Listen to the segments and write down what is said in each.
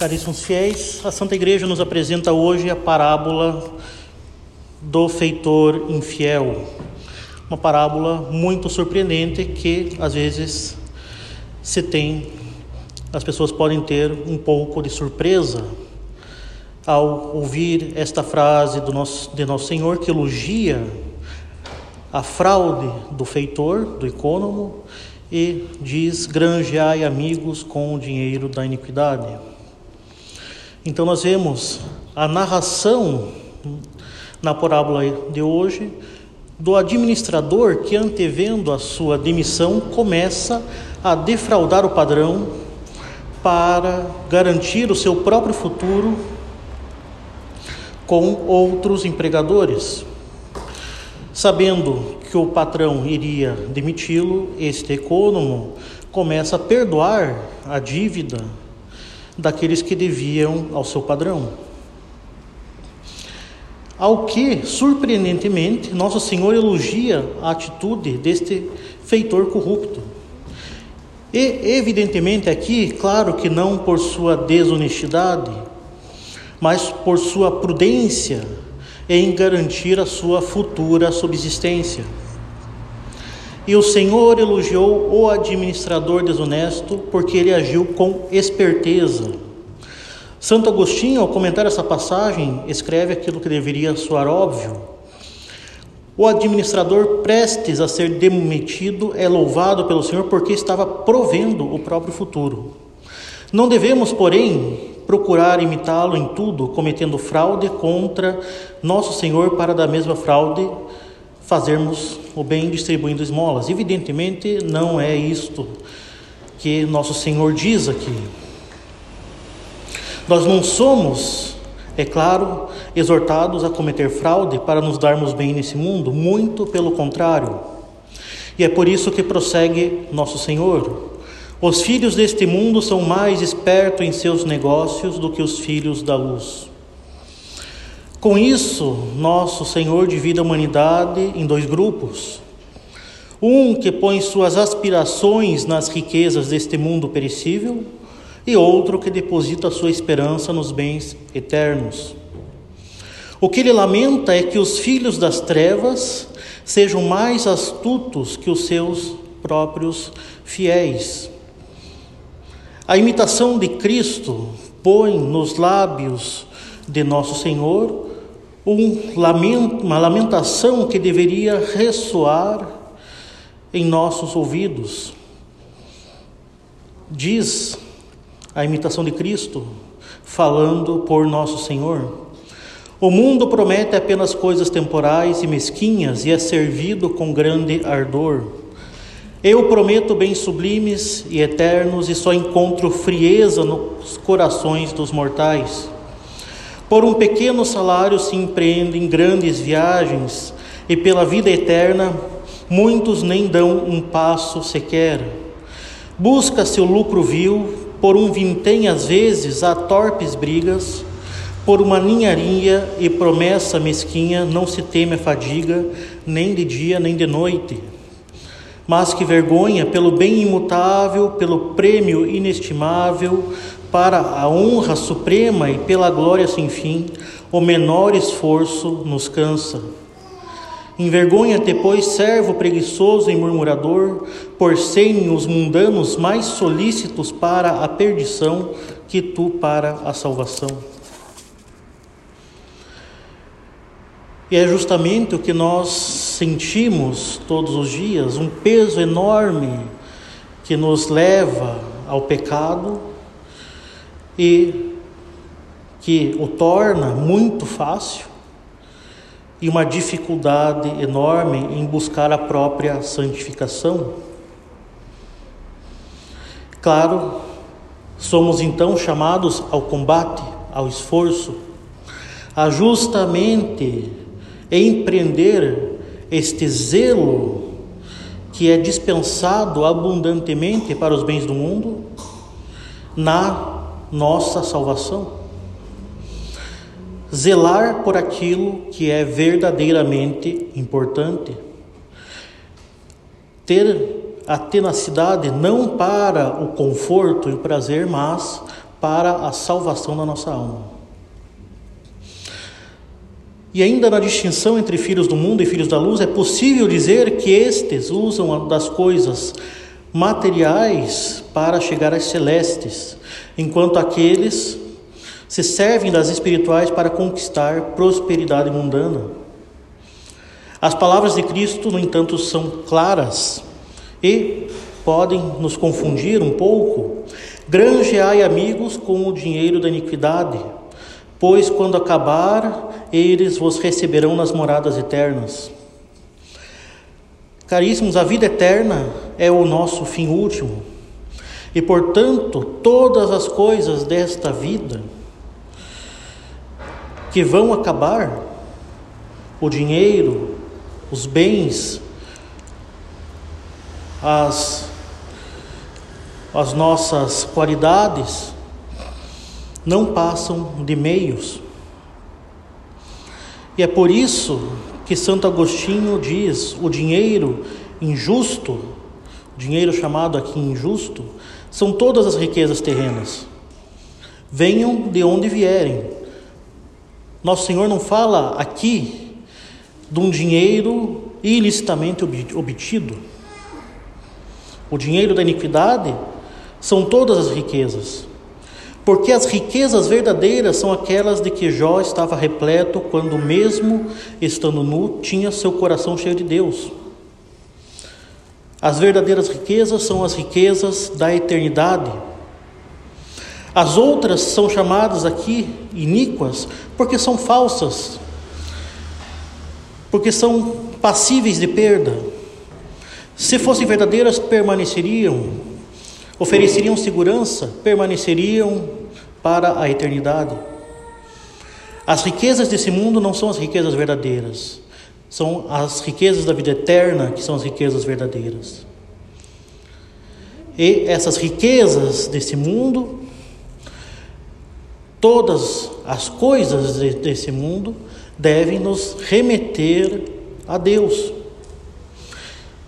Caríssimos fiéis, a Santa Igreja nos apresenta hoje a parábola do feitor infiel. Uma parábola muito surpreendente que às vezes se tem, as pessoas podem ter um pouco de surpresa ao ouvir esta frase do nosso, de Nosso Senhor que elogia a fraude do feitor, do econômico, e diz: granjeai amigos com o dinheiro da iniquidade. Então nós vemos a narração na parábola de hoje do administrador que, antevendo a sua demissão, começa a defraudar o padrão para garantir o seu próprio futuro com outros empregadores. Sabendo que o patrão iria demiti-lo, este econômico começa a perdoar a dívida daqueles que deviam ao seu padrão. Ao que, surpreendentemente, Nosso Senhor elogia a atitude deste feitor corrupto. E, evidentemente, aqui, claro que não por sua desonestidade, mas por sua prudência em garantir a sua futura subsistência. E o Senhor elogiou o administrador desonesto porque ele agiu com esperteza. Santo Agostinho, ao comentar essa passagem, escreve aquilo que deveria soar óbvio. O administrador prestes a ser demitido é louvado pelo Senhor porque estava provendo o próprio futuro. Não devemos, porém, procurar imitá-lo em tudo, cometendo fraude contra nosso Senhor para da mesma fraude fazermos o bem distribuindo esmolas. Evidentemente, não é isto que nosso Senhor diz aqui. Nós não somos, é claro, exortados a cometer fraude para nos darmos bem nesse mundo, muito pelo contrário. E é por isso que prossegue nosso Senhor. Os filhos deste mundo são mais espertos em seus negócios do que os filhos da luz. Com isso, nosso Senhor divide a humanidade em dois grupos. Um que põe suas aspirações nas riquezas deste mundo perecível, e outro que deposita sua esperança nos bens eternos. O que ele lamenta é que os filhos das trevas sejam mais astutos que os seus próprios fiéis. A imitação de Cristo põe nos lábios de nosso Senhor um lamento, uma lamentação que deveria ressoar em nossos ouvidos. Diz a imitação de Cristo, falando por nosso Senhor. O mundo promete apenas coisas temporais e mesquinhas e é servido com grande ardor. Eu prometo bens sublimes e eternos e só encontro frieza nos corações dos mortais. Por um pequeno salário se empreendem grandes viagens, e pela vida eterna muitos nem dão um passo sequer. Busca-se o lucro vil, por um vintém às vezes há torpes brigas, por uma ninharia e promessa mesquinha não se teme a fadiga, nem de dia nem de noite. Mas que vergonha pelo bem imutável, pelo prêmio inestimável, para a honra suprema e pela glória sem fim, o menor esforço nos cansa. Envergonha-te, pois, servo preguiçoso e murmurador, por serem os mundanos mais solícitos para a perdição que tu para a salvação. E é justamente o que nós sentimos todos os dias, um peso enorme que nos leva ao pecado e que o torna muito fácil e uma dificuldade enorme em buscar a própria santificação. Claro, somos então chamados ao combate, ao esforço, a justamente empreender este zelo que é dispensado abundantemente para os bens do mundo na nossa salvação. Zelar por aquilo que é verdadeiramente importante. Ter a tenacidade não para o conforto e o prazer, mas para a salvação da nossa alma. E ainda na distinção entre filhos do mundo e filhos da luz, é possível dizer que estes usam das coisas materiais para chegar às celestes, enquanto aqueles se servem das espirituais para conquistar prosperidade mundana. As palavras de Cristo, no entanto, são claras e podem nos confundir um pouco. Granjeai amigos com o dinheiro da iniquidade, pois quando acabar, eles vos receberão nas moradas eternas. Caríssimos, a vida eterna é o nosso fim último. E, portanto, todas as coisas desta vida, que vão acabar, o dinheiro, os bens, as, as nossas qualidades, não passam de meios. E é por isso que Santo Agostinho diz: o dinheiro injusto, dinheiro chamado aqui injusto, são todas as riquezas terrenas. Venham de onde vierem, nosso Senhor não fala aqui de um dinheiro ilicitamente obtido. O dinheiro da iniquidade são todas as riquezas. Porque as riquezas verdadeiras são aquelas de que Jó estava repleto quando, mesmo estando nu, tinha seu coração cheio de Deus. As verdadeiras riquezas são as riquezas da eternidade as outras são chamadas aqui iníquas porque são falsas, porque são passíveis de perda. Se fossem verdadeiras, permaneceriam, ofereceriam segurança, permaneceriam para a eternidade. As riquezas desse mundo não são as riquezas verdadeiras, são as riquezas da vida eterna que são as riquezas verdadeiras. E essas riquezas desse mundo Todas as coisas desse mundo devem nos remeter a Deus.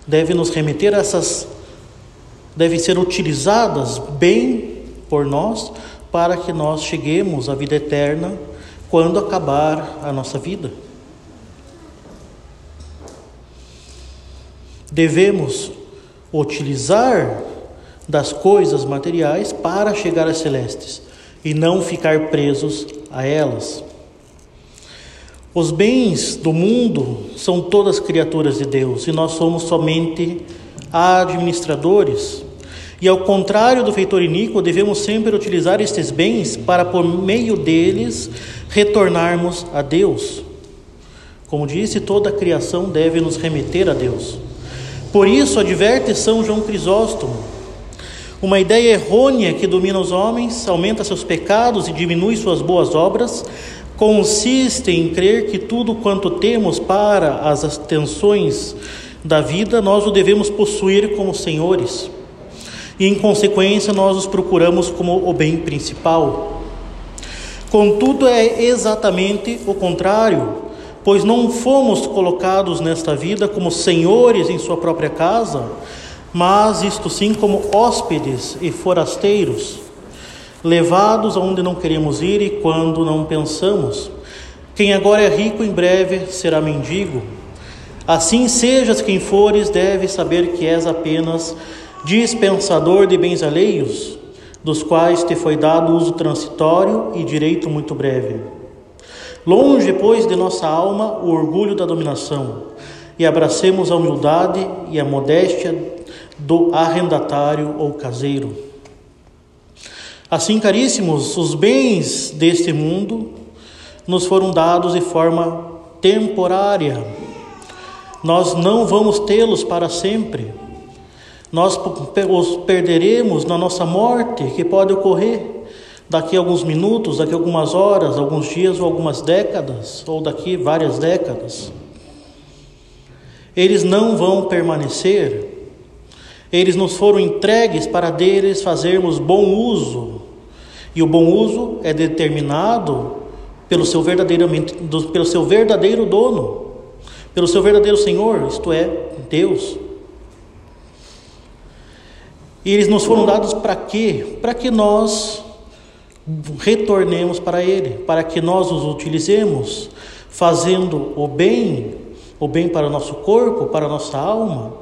Devem nos remeter a essas devem ser utilizadas bem por nós para que nós cheguemos à vida eterna quando acabar a nossa vida. Devemos utilizar das coisas materiais para chegar às celestes e não ficar presos a elas. Os bens do mundo são todas criaturas de Deus e nós somos somente administradores. E ao contrário do feitor iníquo, devemos sempre utilizar estes bens para, por meio deles, retornarmos a Deus. Como disse, toda a criação deve nos remeter a Deus. Por isso, adverte São João Crisóstomo uma ideia errônea que domina os homens, aumenta seus pecados e diminui suas boas obras, consiste em crer que tudo quanto temos para as atenções da vida, nós o devemos possuir como senhores. E em consequência, nós os procuramos como o bem principal. Contudo, é exatamente o contrário, pois não fomos colocados nesta vida como senhores em sua própria casa, mas isto sim como hóspedes e forasteiros, levados aonde não queremos ir e quando não pensamos. Quem agora é rico, em breve será mendigo. Assim sejas quem fores, deve saber que és apenas dispensador de bens alheios, dos quais te foi dado uso transitório e direito muito breve. Longe, pois, de nossa alma o orgulho da dominação, e abracemos a humildade e a modéstia do arrendatário ou caseiro. Assim, caríssimos, os bens deste mundo nos foram dados de forma temporária. Nós não vamos tê-los para sempre. Nós os perderemos na nossa morte, que pode ocorrer daqui a alguns minutos, daqui a algumas horas, alguns dias ou algumas décadas, ou daqui várias décadas. Eles não vão permanecer eles nos foram entregues para deles fazermos bom uso. E o bom uso é determinado pelo seu, verdadeiramente, pelo seu verdadeiro dono, pelo seu verdadeiro Senhor, isto é, Deus. E eles nos foram dados para quê? Para que nós retornemos para Ele, para que nós os utilizemos fazendo o bem, o bem para o nosso corpo, para a nossa alma,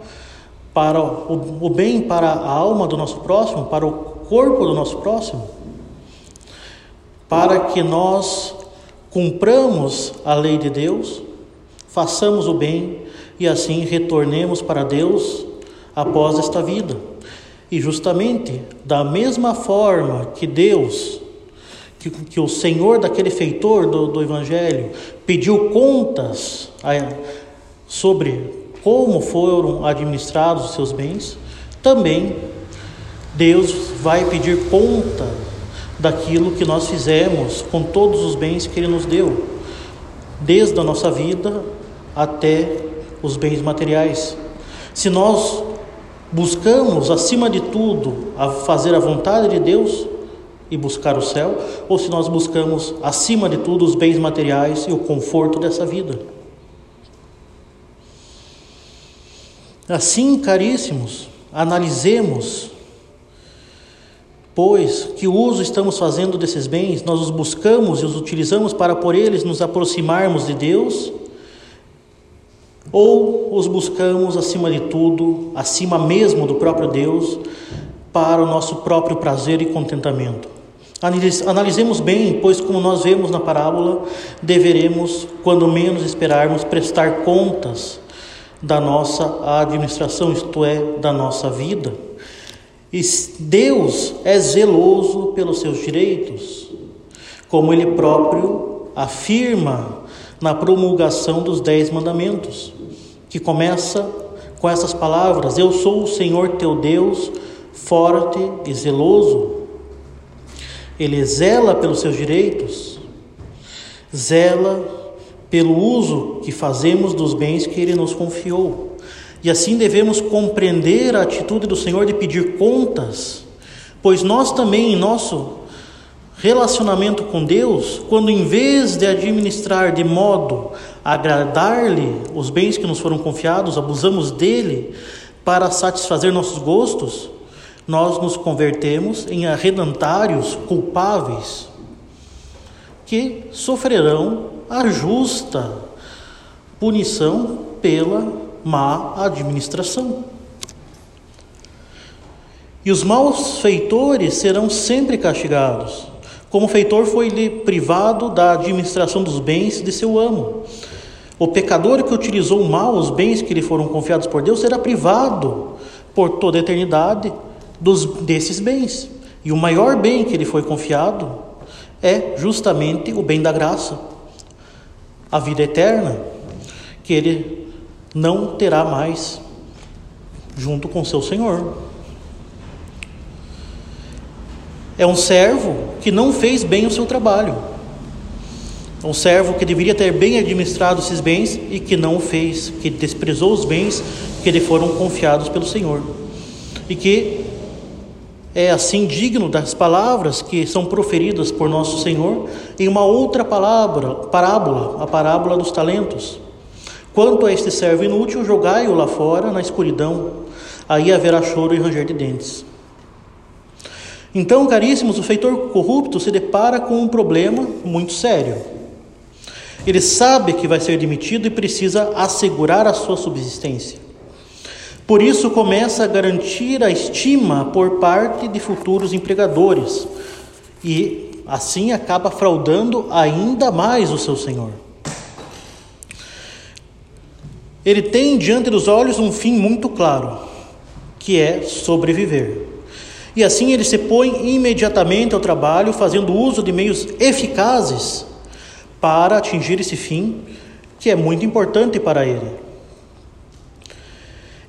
para o, o bem para a alma do nosso próximo, para o corpo do nosso próximo, para que nós cumpramos a lei de Deus, façamos o bem e assim retornemos para Deus após esta vida. E justamente da mesma forma que Deus, que, que o Senhor daquele feitor do, do Evangelho pediu contas a, sobre como foram administrados os seus bens, também Deus vai pedir conta daquilo que nós fizemos com todos os bens que Ele nos deu, desde a nossa vida até os bens materiais. Se nós buscamos, acima de tudo, a fazer a vontade de Deus e buscar o céu, ou se nós buscamos, acima de tudo, os bens materiais e o conforto dessa vida. Assim, caríssimos, analisemos, pois que uso estamos fazendo desses bens, nós os buscamos e os utilizamos para por eles nos aproximarmos de Deus, ou os buscamos acima de tudo, acima mesmo do próprio Deus, para o nosso próprio prazer e contentamento. Analisemos bem, pois, como nós vemos na parábola, deveremos, quando menos esperarmos, prestar contas da nossa administração, isto é, da nossa vida. E Deus é zeloso pelos seus direitos, como Ele próprio afirma na promulgação dos Dez Mandamentos, que começa com essas palavras: Eu sou o Senhor teu Deus, forte e zeloso. Ele zela pelos seus direitos, zela pelo uso que fazemos dos bens que Ele nos confiou. E assim devemos compreender a atitude do Senhor de pedir contas, pois nós também, em nosso relacionamento com Deus, quando em vez de administrar de modo a agradar-lhe os bens que nos foram confiados, abusamos dele para satisfazer nossos gostos, nós nos convertemos em arredantários culpáveis que sofrerão a justa punição pela má administração. E os maus feitores serão sempre castigados, como feitor foi-lhe privado da administração dos bens de seu amo. O pecador que utilizou mal os bens que lhe foram confiados por Deus será privado por toda a eternidade dos, desses bens. E o maior bem que lhe foi confiado é justamente o bem da graça a vida eterna, que ele não terá mais junto com seu Senhor. É um servo que não fez bem o seu trabalho. É um servo que deveria ter bem administrado esses bens e que não fez, que desprezou os bens que lhe foram confiados pelo Senhor. E que é assim digno das palavras que são proferidas por nosso Senhor em uma outra palavra, parábola, a parábola dos talentos. Quanto a este servo inútil, jogai-o lá fora na escuridão, aí haverá choro e ranger de dentes. Então, caríssimos, o feitor corrupto se depara com um problema muito sério. Ele sabe que vai ser demitido e precisa assegurar a sua subsistência. Por isso, começa a garantir a estima por parte de futuros empregadores e assim acaba fraudando ainda mais o seu senhor. Ele tem diante dos olhos um fim muito claro, que é sobreviver. E assim ele se põe imediatamente ao trabalho, fazendo uso de meios eficazes para atingir esse fim, que é muito importante para ele.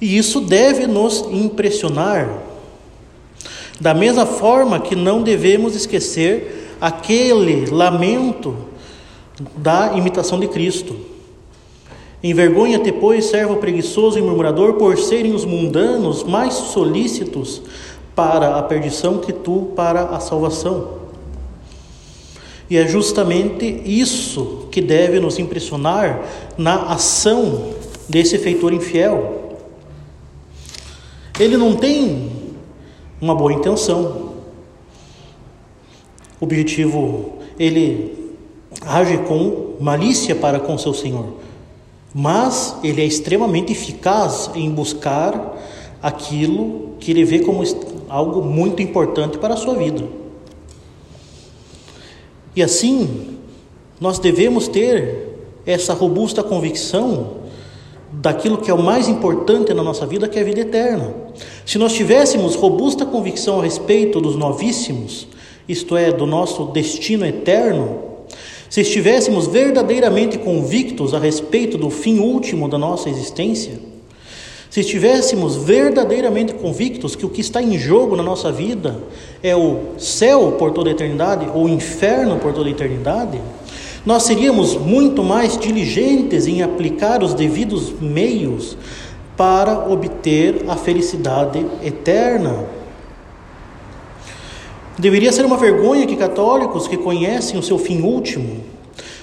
E isso deve nos impressionar. Da mesma forma que não devemos esquecer aquele lamento da imitação de Cristo. Envergonha-te, pois, servo preguiçoso e murmurador, por serem os mundanos mais solícitos para a perdição que tu para a salvação. E é justamente isso que deve nos impressionar na ação desse feitor infiel. Ele não tem uma boa intenção. O objetivo, ele age com malícia para com seu Senhor, mas ele é extremamente eficaz em buscar aquilo que ele vê como algo muito importante para a sua vida. E assim, nós devemos ter essa robusta convicção daquilo que é o mais importante na nossa vida, que é a vida eterna. Se nós tivéssemos robusta convicção a respeito dos novíssimos, isto é, do nosso destino eterno, se estivéssemos verdadeiramente convictos a respeito do fim último da nossa existência, se estivéssemos verdadeiramente convictos que o que está em jogo na nossa vida é o céu por toda a eternidade ou o inferno por toda a eternidade, nós seríamos muito mais diligentes em aplicar os devidos meios para obter a felicidade eterna. Deveria ser uma vergonha que católicos que conhecem o seu fim último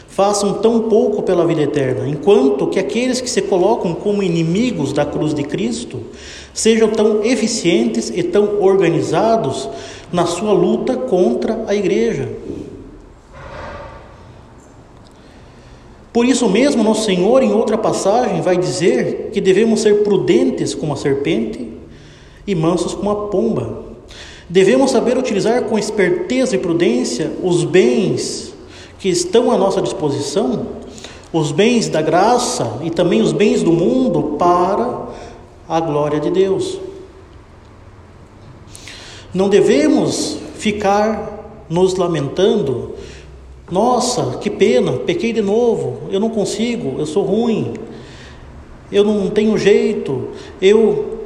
façam tão pouco pela vida eterna, enquanto que aqueles que se colocam como inimigos da cruz de Cristo sejam tão eficientes e tão organizados na sua luta contra a igreja. Por isso mesmo, nosso Senhor, em outra passagem, vai dizer que devemos ser prudentes como a serpente e mansos como a pomba. Devemos saber utilizar com esperteza e prudência os bens que estão à nossa disposição, os bens da graça e também os bens do mundo para a glória de Deus. Não devemos ficar nos lamentando nossa, que pena, pequei de novo, eu não consigo, eu sou ruim, eu não tenho jeito, eu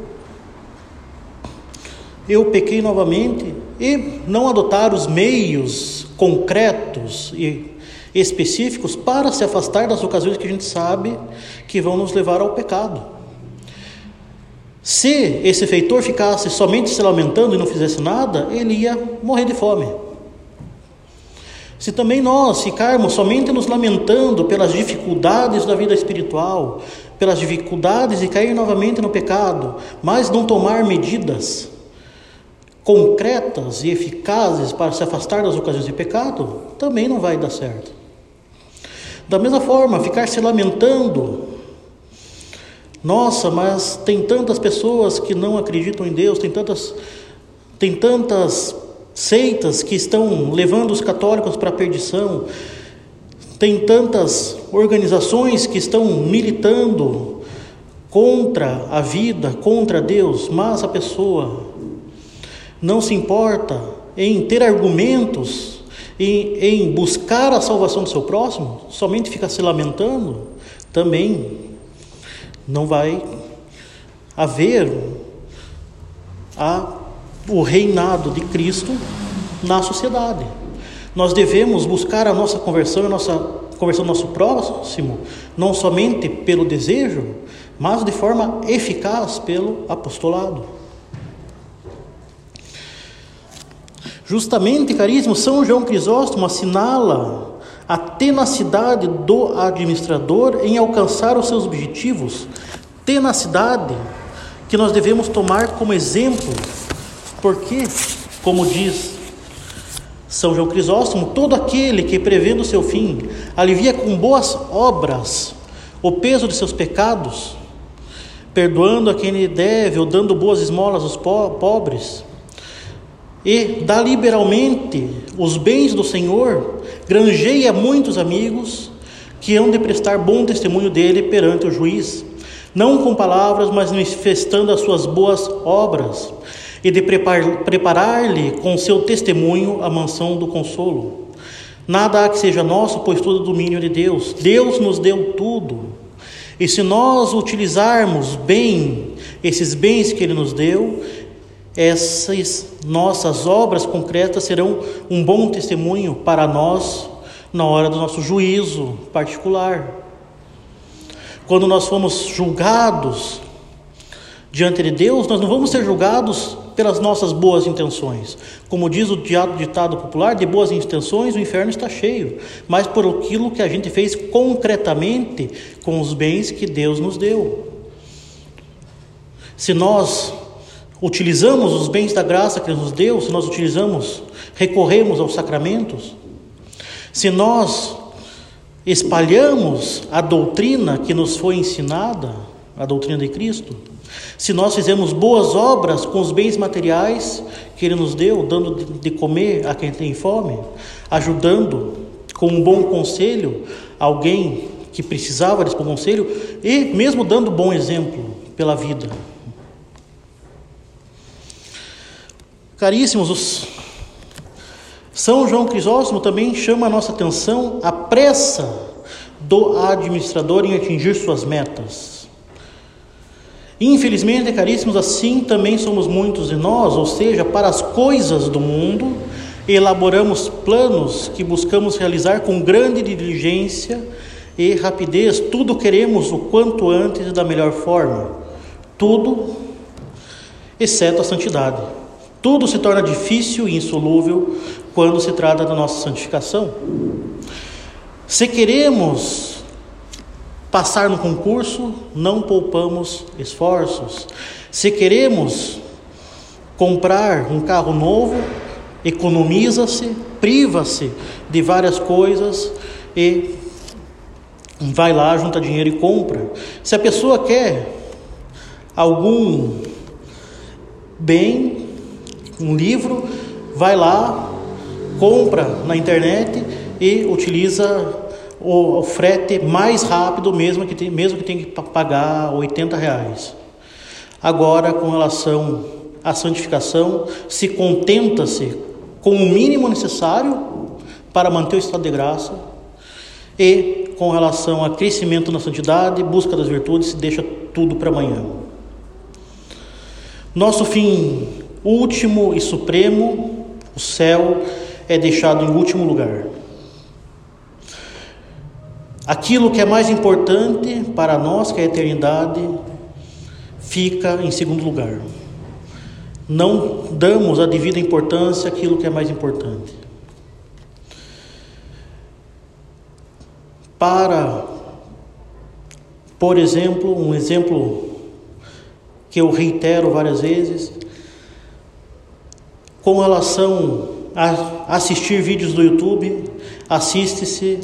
eu pequei novamente e não adotar os meios concretos e específicos para se afastar das ocasiões que a gente sabe que vão nos levar ao pecado. Se esse feitor ficasse somente se lamentando e não fizesse nada, ele ia morrer de fome. Se também nós ficarmos somente nos lamentando pelas dificuldades da vida espiritual, pelas dificuldades de cair novamente no pecado, mas não tomar medidas concretas e eficazes para se afastar das ocasiões de pecado, também não vai dar certo. Da mesma forma, ficar se lamentando, nossa, mas tem tantas pessoas que não acreditam em Deus, tem tantas, tem tantas seitas que estão levando os católicos para a perdição, tem tantas organizações que estão militando contra a vida, contra Deus, mas a pessoa não se importa em ter argumentos, em, em buscar a salvação do seu próximo, somente fica se lamentando, também não vai haver a o reinado de Cristo na sociedade. Nós devemos buscar a nossa conversão, a nossa conversão do nosso próximo, não somente pelo desejo, mas de forma eficaz pelo apostolado. Justamente, caríssimo, São João Crisóstomo assinala a tenacidade do administrador em alcançar os seus objetivos, tenacidade que nós devemos tomar como exemplo porque, como diz São João Crisóstomo, todo aquele que prevendo o seu fim alivia com boas obras o peso de seus pecados, perdoando a quem lhe deve ou dando boas esmolas aos pobres, e dá liberalmente os bens do Senhor, granjeia muitos amigos que hão de prestar bom testemunho dele perante o juiz, não com palavras, mas manifestando as suas boas obras e de preparar-lhe com seu testemunho a mansão do consolo. Nada há que seja nosso, pois tudo é domínio de Deus. Deus nos deu tudo. E se nós utilizarmos bem esses bens que Ele nos deu, essas nossas obras concretas serão um bom testemunho para nós na hora do nosso juízo particular. Quando nós fomos julgados diante de Deus, nós não vamos ser julgados pelas nossas boas intenções. Como diz o ditado popular, de boas intenções o inferno está cheio, mas por aquilo que a gente fez concretamente com os bens que Deus nos deu. Se nós utilizamos os bens da graça que Ele nos deu, se nós utilizamos, recorremos aos sacramentos, se nós espalhamos a doutrina que nos foi ensinada, a doutrina de Cristo, se nós fizemos boas obras com os bens materiais que Ele nos deu, dando de comer a quem tem fome, ajudando com um bom conselho alguém que precisava desse bom conselho e mesmo dando bom exemplo pela vida. Caríssimos, os... São João Crisóstomo também chama a nossa atenção a pressa do administrador em atingir suas metas. Infelizmente, caríssimos, assim também somos muitos de nós, ou seja, para as coisas do mundo, elaboramos planos que buscamos realizar com grande diligência e rapidez, tudo queremos o quanto antes e da melhor forma, tudo exceto a santidade. Tudo se torna difícil e insolúvel quando se trata da nossa santificação. Se queremos passar no concurso, não poupamos esforços. Se queremos comprar um carro novo, economiza-se, priva-se de várias coisas e vai lá, junta dinheiro e compra. Se a pessoa quer algum bem, um livro, vai lá, compra na internet e utiliza o, o frete mais rápido, mesmo que, tem, mesmo que tenha que pagar 80 reais. Agora, com relação à santificação, se contenta-se com o mínimo necessário para manter o estado de graça e com relação a crescimento na santidade, busca das virtudes, se deixa tudo para amanhã. Nosso fim último e supremo, o céu é deixado em último lugar. Aquilo que é mais importante para nós, que é a eternidade, fica em segundo lugar. Não damos a devida importância àquilo que é mais importante. Para, por exemplo, um exemplo que eu reitero várias vezes, com relação a assistir vídeos do YouTube, assiste-se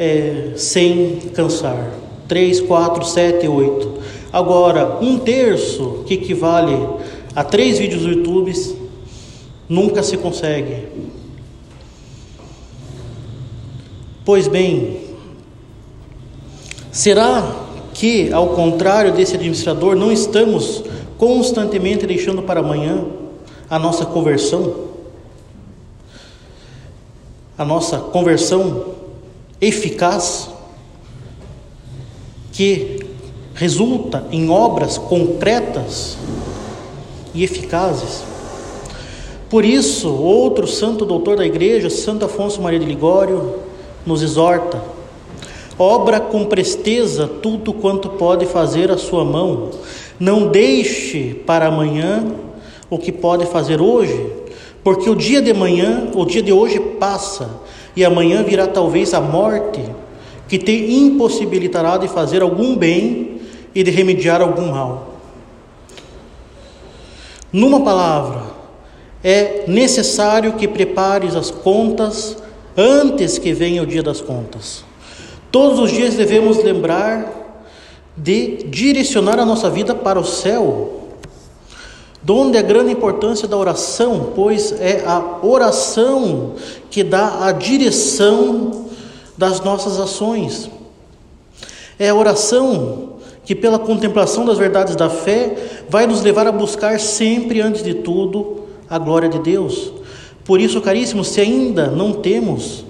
é, sem cansar. 3, 4, 7, 8. Agora, um terço, que equivale a três vídeos do YouTube, nunca se consegue. Pois bem, será que, ao contrário desse administrador, não estamos constantemente deixando para amanhã a nossa conversão, a nossa conversão eficaz, que resulta em obras concretas e eficazes. Por isso, outro santo doutor da igreja, Santo Afonso Maria de Ligório, nos exorta: obra com presteza tudo quanto pode fazer a sua mão, não deixe para amanhã o que pode fazer hoje, porque o dia de manhã, o dia de hoje passa, e amanhã virá talvez a morte, que te impossibilitará de fazer algum bem e de remediar algum mal. Numa palavra, é necessário que prepares as contas antes que venha o dia das contas. Todos os dias devemos lembrar de direcionar a nossa vida para o céu, Donde a grande importância da oração, pois é a oração que dá a direção das nossas ações. É a oração que, pela contemplação das verdades da fé, vai nos levar a buscar sempre, antes de tudo, a glória de Deus. Por isso, caríssimos, se ainda não temos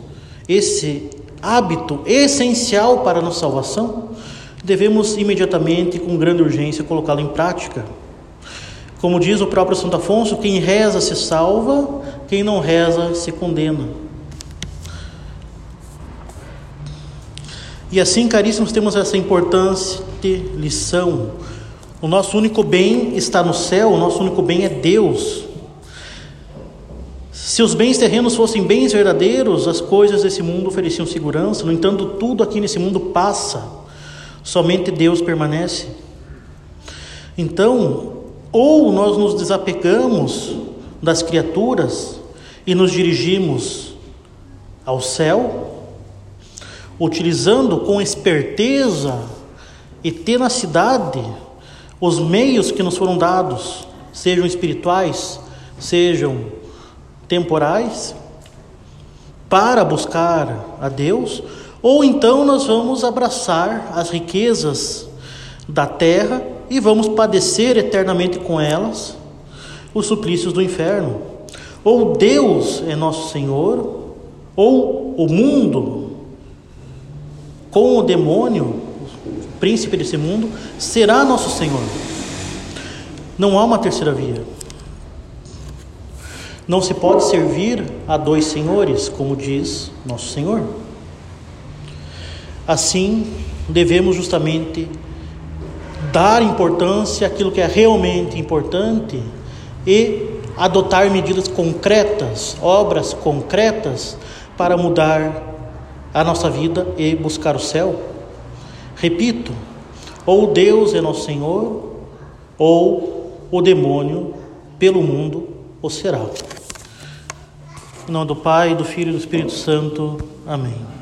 esse hábito essencial para a nossa salvação, devemos imediatamente, com grande urgência, colocá-lo em prática. Como diz o próprio Santo Afonso, quem reza se salva, quem não reza se condena. E assim, caríssimos, temos essa importante lição. O nosso único bem está no céu, o nosso único bem é Deus. Se os bens terrenos fossem bens verdadeiros, as coisas desse mundo ofereciam segurança, no entanto, tudo aqui nesse mundo passa, somente Deus permanece. Então, Ou nós nos desapegamos das criaturas e nos dirigimos ao céu, utilizando com esperteza e tenacidade os meios que nos foram dados, sejam espirituais, sejam temporais, para buscar a Deus, ou então nós vamos abraçar as riquezas da terra e vamos padecer eternamente com elas os suplícios do inferno. Ou Deus é nosso Senhor, ou o mundo, com o demônio, o príncipe desse mundo, será nosso Senhor. Não há uma terceira via. Não se pode servir a dois senhores, como diz nosso Senhor. Assim, devemos justamente dar importância àquilo que é realmente importante e adotar medidas concretas, obras concretas para mudar a nossa vida e buscar o céu. Repito, ou Deus é nosso Senhor, ou o demônio pelo mundo o será. Em nome do Pai, do Filho e do Espírito Santo. Amém.